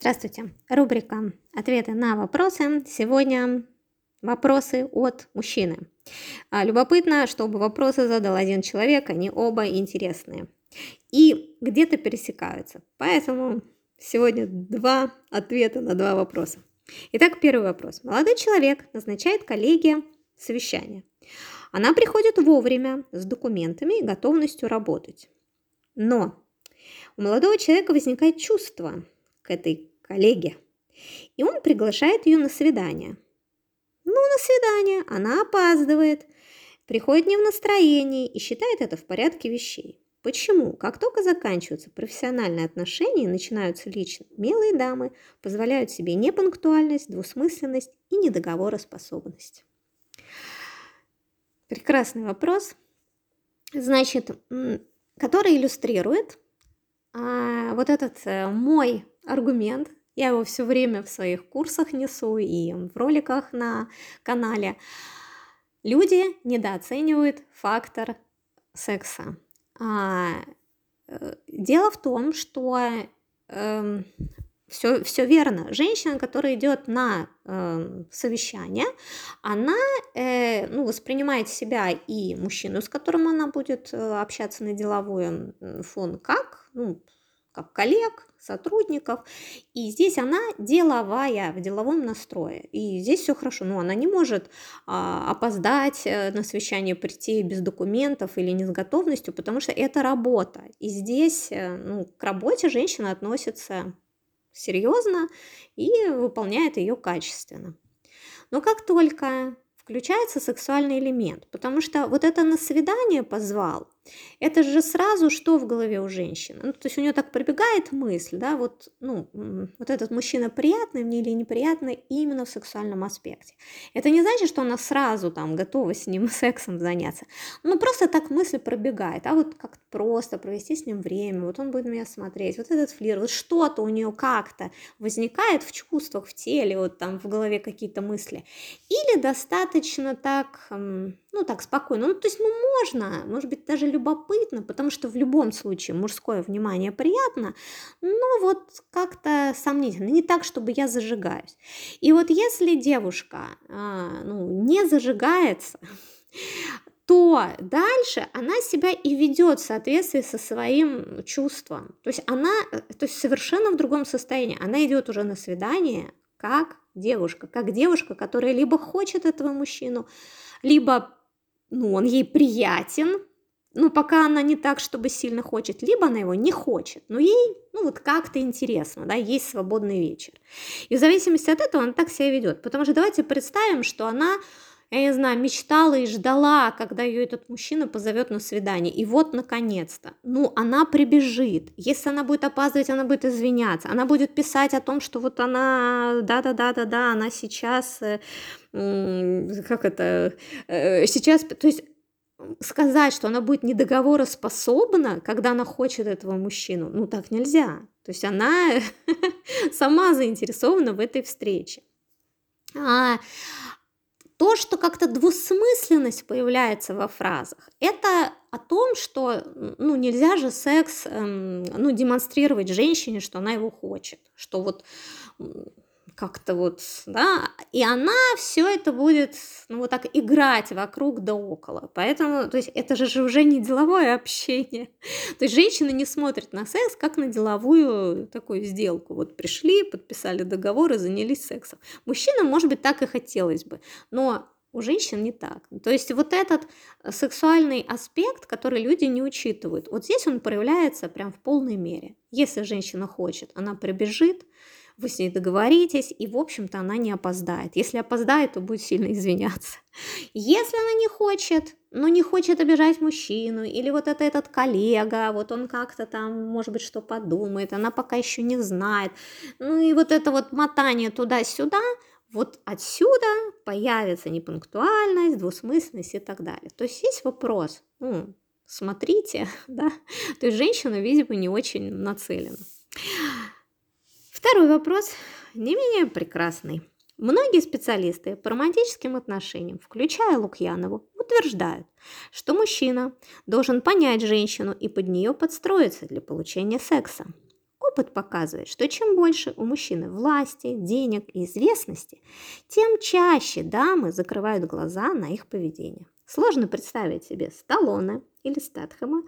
Здравствуйте. Рубрика «Ответы на вопросы». Сегодня вопросы от мужчины. А, любопытно, чтобы вопросы задал один человек, они оба интересные. И где-то пересекаются. Поэтому сегодня два ответа на два вопроса. Итак, первый вопрос. Молодой человек назначает коллеге совещание. Она приходит вовремя с документами и готовностью работать. Но у молодого человека возникает чувство к этой коллеге, и он приглашает ее на свидание. Ну, на свидание, она опаздывает, приходит не в настроении и считает это в порядке вещей. Почему? Как только заканчиваются профессиональные отношения и начинаются личные, милые дамы позволяют себе непунктуальность, двусмысленность и недоговороспособность. Прекрасный вопрос, значит, который иллюстрирует а, вот этот э, мой аргумент, я его все время в своих курсах несу и в роликах на канале. Люди недооценивают фактор секса. А, э, дело в том, что э, эм, все, все верно. Женщина, которая идет на э, совещание, она э, ну, воспринимает себя и мужчину, с которым она будет э, общаться на деловой фон, как, ну, как коллег, сотрудников. И здесь она деловая, в деловом настрое. И здесь все хорошо. Но она не может а, опоздать э, на совещание, прийти без документов или не с готовностью, потому что это работа. И здесь э, ну, к работе женщина относится серьезно и выполняет ее качественно. Но как только включается сексуальный элемент, потому что вот это на свидание позвал, это же сразу что в голове у женщины? Ну, то есть у нее так пробегает мысль, да, вот, ну, вот этот мужчина приятный мне или неприятный именно в сексуальном аспекте. Это не значит, что она сразу там готова с ним сексом заняться. Ну, просто так мысль пробегает, а вот как просто провести с ним время, вот он будет меня смотреть, вот этот флир, вот что-то у нее как-то возникает в чувствах, в теле, вот там в голове какие-то мысли. Или достаточно так, ну, так спокойно, ну, то есть, ну, можно, может быть, даже любопытно, потому что в любом случае мужское внимание приятно, но вот как-то сомнительно, не так, чтобы я зажигаюсь. И вот если девушка а, ну, не зажигается, то дальше она себя и ведет в соответствии со своим чувством. То есть она то есть совершенно в другом состоянии. Она идет уже на свидание как девушка, как девушка, которая либо хочет этого мужчину, либо ну, он ей приятен, ну, пока она не так, чтобы сильно хочет, либо она его не хочет, но ей, ну, вот как-то интересно, да, есть свободный вечер. И в зависимости от этого она так себя ведет. Потому что давайте представим, что она, я не знаю, мечтала и ждала, когда ее этот мужчина позовет на свидание. И вот, наконец-то, ну, она прибежит. Если она будет опаздывать, она будет извиняться. Она будет писать о том, что вот она, да-да-да-да-да, она сейчас, э, как это, э, сейчас, то есть сказать, что она будет недоговороспособна, когда она хочет этого мужчину, ну так нельзя. То есть она сама заинтересована в этой встрече. А то, что как-то двусмысленность появляется во фразах, это о том, что ну, нельзя же секс эм, ну, демонстрировать женщине, что она его хочет, что вот как-то вот, да, и она все это будет, ну, вот так играть вокруг да около. Поэтому, то есть, это же уже не деловое общение. То есть, женщина не смотрит на секс как на деловую такую сделку. Вот пришли, подписали договор и занялись сексом. Мужчинам, может быть, так и хотелось бы, но у женщин не так. То есть вот этот сексуальный аспект, который люди не учитывают, вот здесь он проявляется прям в полной мере. Если женщина хочет, она прибежит, вы с ней договоритесь, и, в общем-то, она не опоздает. Если опоздает, то будет сильно извиняться. Если она не хочет, ну, не хочет обижать мужчину, или вот это этот коллега, вот он как-то там, может быть, что подумает, она пока еще не знает. Ну, и вот это вот мотание туда-сюда, вот отсюда появится непунктуальность, двусмысленность и так далее. То есть есть вопрос, ну, смотрите, да, то есть женщина, видимо, не очень нацелена. Второй вопрос не менее прекрасный. Многие специалисты по романтическим отношениям, включая Лукьянову, утверждают, что мужчина должен понять женщину и под нее подстроиться для получения секса. опыт показывает, что чем больше у мужчины власти, денег и известности, тем чаще дамы закрывают глаза на их поведение. Сложно представить себе Сталлоне или Стэтхэма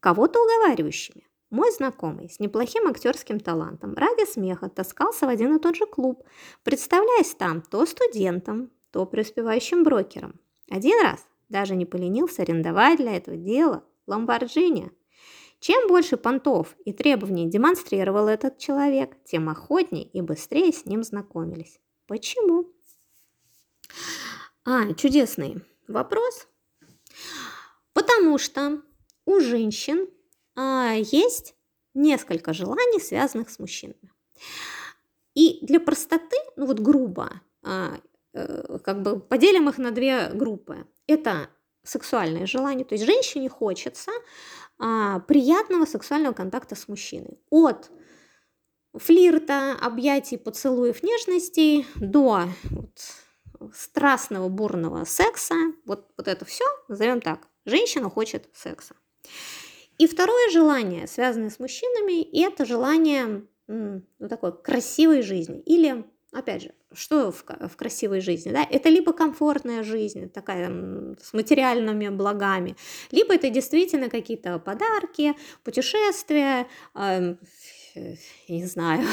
кого-то уговаривающими. Мой знакомый с неплохим актерским талантом ради смеха таскался в один и тот же клуб, представляясь там то студентом, то преуспевающим брокером. Один раз даже не поленился арендовать для этого дела Ламборджини. Чем больше понтов и требований демонстрировал этот человек, тем охотнее и быстрее с ним знакомились. Почему? А, чудесный вопрос. Потому что у женщин а, есть несколько желаний, связанных с мужчинами. И для простоты, ну вот грубо, а, э, как бы поделим их на две группы. Это сексуальные желания, то есть женщине хочется а, приятного сексуального контакта с мужчиной. От флирта, объятий, поцелуев, нежностей до вот, страстного, бурного секса. Вот, вот это все, назовем так. Женщина хочет секса. И второе желание, связанное с мужчинами, это желание ну, такой красивой жизни. Или, опять же, что в, в красивой жизни? Да? Это либо комфортная жизнь, такая с материальными благами, либо это действительно какие-то подарки, путешествия, э, не знаю,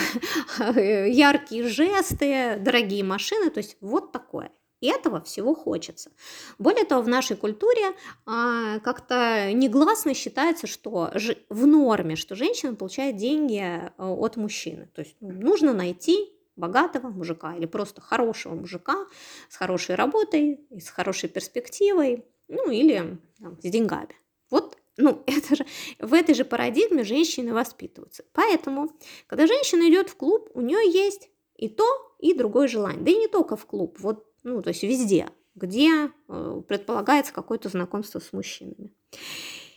яркие жесты, дорогие машины, то есть вот такое. И этого всего хочется. Более того, в нашей культуре а, как-то негласно считается, что ж, в норме, что женщина получает деньги а, от мужчины. То есть ну, нужно найти богатого мужика или просто хорошего мужика с хорошей работой, с хорошей перспективой, ну или там, с деньгами. Вот ну, это же, в этой же парадигме женщины воспитываются. Поэтому, когда женщина идет в клуб, у нее есть и то, и другое желание. Да и не только в клуб. Вот ну, то есть везде, где э, предполагается какое-то знакомство с мужчинами.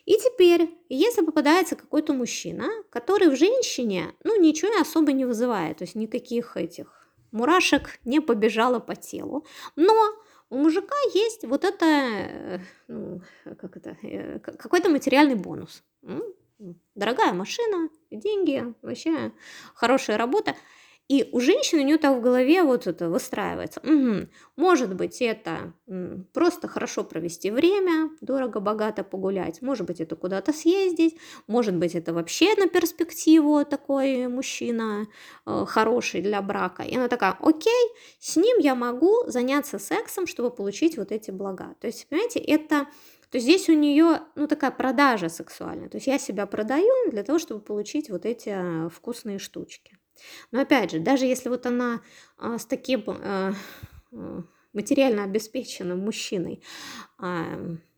И теперь, если попадается какой-то мужчина, который в женщине, ну, ничего особо не вызывает, то есть никаких этих мурашек не побежало по телу, но у мужика есть вот это, э, ну, как это, э, какой-то материальный бонус. Дорогая машина, деньги, вообще хорошая работа. И у женщины у нее так в голове вот это выстраивается. Угу. Может быть, это просто хорошо провести время, дорого-богато погулять. Может быть, это куда-то съездить. Может быть, это вообще на перспективу такой мужчина э, хороший для брака. И она такая, окей, с ним я могу заняться сексом, чтобы получить вот эти блага. То есть, понимаете, это то здесь у нее, ну, такая продажа сексуальная. То есть я себя продаю для того, чтобы получить вот эти э, вкусные штучки. Но опять же, даже если вот она а, с таким а, а, материально обеспеченным мужчиной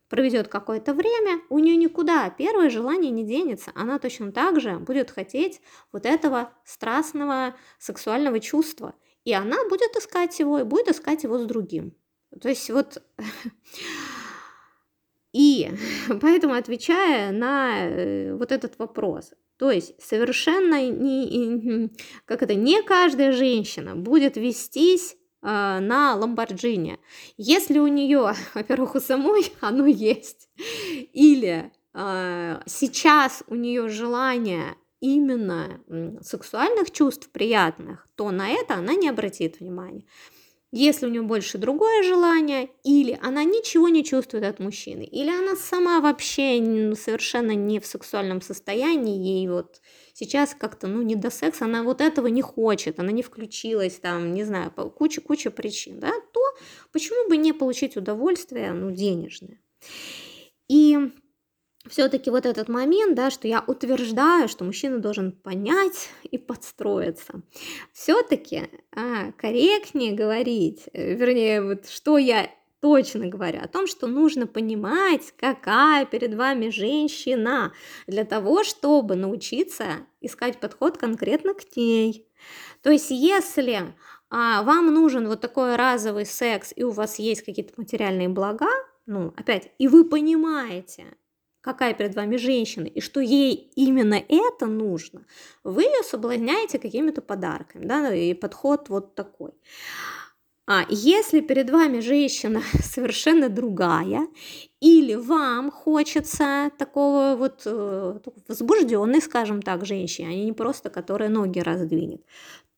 проведет какое-то время, у нее никуда первое желание не денется. Она точно так же будет хотеть вот этого страстного сексуального чувства. И она будет искать его, и будет искать его с другим. То есть вот... И поэтому, отвечая на э, вот этот вопрос, то есть совершенно не, как это, не каждая женщина будет вестись э, на Ламборджини. Если у нее, во-первых, у самой оно есть, или э, сейчас у нее желание именно сексуальных чувств приятных, то на это она не обратит внимания. Если у нее больше другое желание, или она ничего не чувствует от мужчины, или она сама вообще совершенно не в сексуальном состоянии, ей вот сейчас как-то, ну, не до секса, она вот этого не хочет, она не включилась там, не знаю, куча-куча причин, да, то почему бы не получить удовольствие, ну, денежное. И все-таки вот этот момент, да, что я утверждаю, что мужчина должен понять и подстроиться. Все-таки а, корректнее говорить, э, вернее, вот что я точно говорю о том, что нужно понимать, какая перед вами женщина, для того, чтобы научиться искать подход конкретно к ней. То есть, если а, вам нужен вот такой разовый секс, и у вас есть какие-то материальные блага, ну, опять, и вы понимаете, какая перед вами женщина, и что ей именно это нужно, вы ее соблазняете какими-то подарками, да, и подход вот такой. А если перед вами женщина совершенно другая, или вам хочется такого вот э, возбужденной, скажем так, женщины, а не просто которая ноги раздвинет,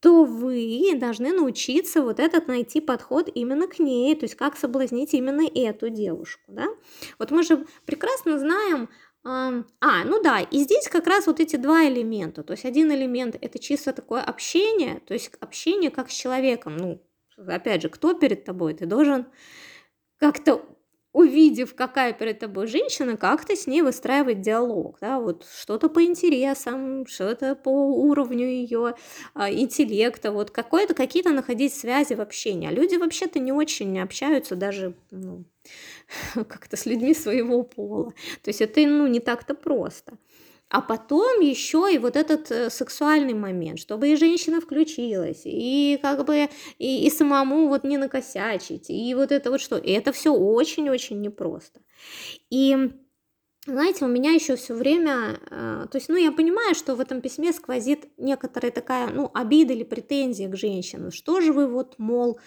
то вы должны научиться вот этот найти подход именно к ней, то есть как соблазнить именно эту девушку, да. Вот мы же прекрасно знаем, а, ну да, и здесь как раз вот эти два элемента. То есть один элемент это чисто такое общение, то есть общение как с человеком. Ну, опять же, кто перед тобой? Ты должен как-то увидев, какая перед тобой женщина, как-то с ней выстраивать диалог, да, вот что-то по интересам, что-то по уровню ее а, интеллекта, вот какое-то какие-то находить связи в общении. А люди вообще-то не очень общаются даже ну, как-то с людьми своего пола. То есть это ну, не так-то просто. А потом еще и вот этот э, сексуальный момент, чтобы и женщина включилась, и как бы и, и самому вот не накосячить, и вот это вот что. И это все очень-очень непросто. И знаете, у меня еще все время, э, то есть, ну, я понимаю, что в этом письме сквозит некоторая такая, ну, обида или претензия к женщинам. Что же вы вот, мол,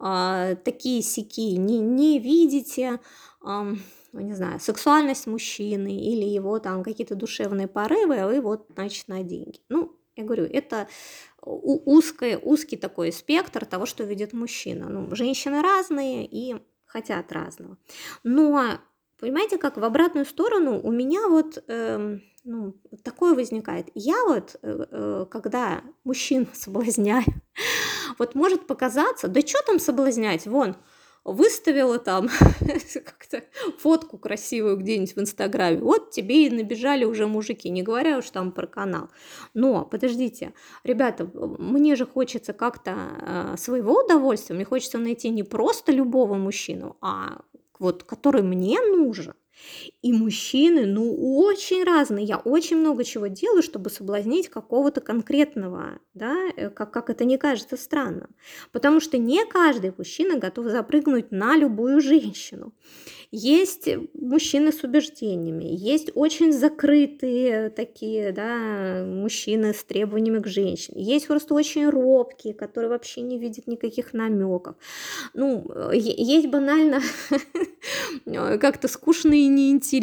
э, такие сики не, не видите, не знаю, сексуальность мужчины или его там какие-то душевные порывы, а вы вот, значит, на деньги. Ну, я говорю, это узкий, узкий такой спектр того, что видит мужчина. Ну, женщины разные и хотят разного. Но, понимаете, как в обратную сторону у меня вот э, ну, такое возникает. Я вот, э, э, когда мужчин соблазняю, вот может показаться, да что там соблазнять, вон, выставила там как-то фотку красивую где-нибудь в Инстаграме, вот тебе и набежали уже мужики, не говоря уж там про канал. Но, подождите, ребята, мне же хочется как-то э, своего удовольствия, мне хочется найти не просто любого мужчину, а вот который мне нужен. И мужчины, ну, очень разные. Я очень много чего делаю, чтобы соблазнить какого-то конкретного, да, э, как, как это не кажется странным. Потому что не каждый мужчина готов запрыгнуть на любую женщину. Есть мужчины с убеждениями, есть очень закрытые такие, да, мужчины с требованиями к женщине, есть просто очень робкие, которые вообще не видят никаких намеков. Ну, э, есть банально как-то скучные и неинтересные,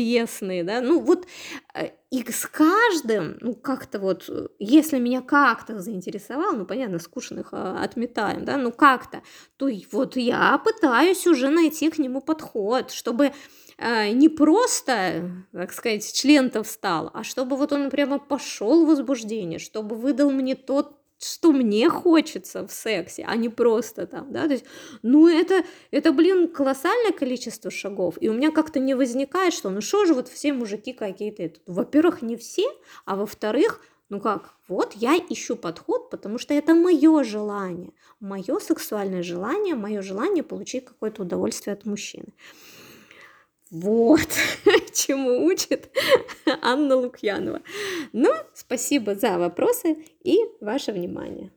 да, ну вот э, и с каждым, ну как-то вот, если меня как-то заинтересовал, ну понятно, скучных а, отметаем, да, ну как-то, то вот я пытаюсь уже найти к нему подход, чтобы э, не просто, так сказать, член-то встал, а чтобы вот он прямо пошел в возбуждение, чтобы выдал мне тот что мне хочется в сексе, а не просто там, да, то есть, ну, это, это, блин, колоссальное количество шагов, и у меня как-то не возникает, что, ну, что же вот все мужики какие-то, во-первых, не все, а во-вторых, ну как, вот я ищу подход, потому что это мое желание, мое сексуальное желание, мое желание получить какое-то удовольствие от мужчины. Вот чему учит Анна Лукьянова. Ну, спасибо за вопросы и ваше внимание.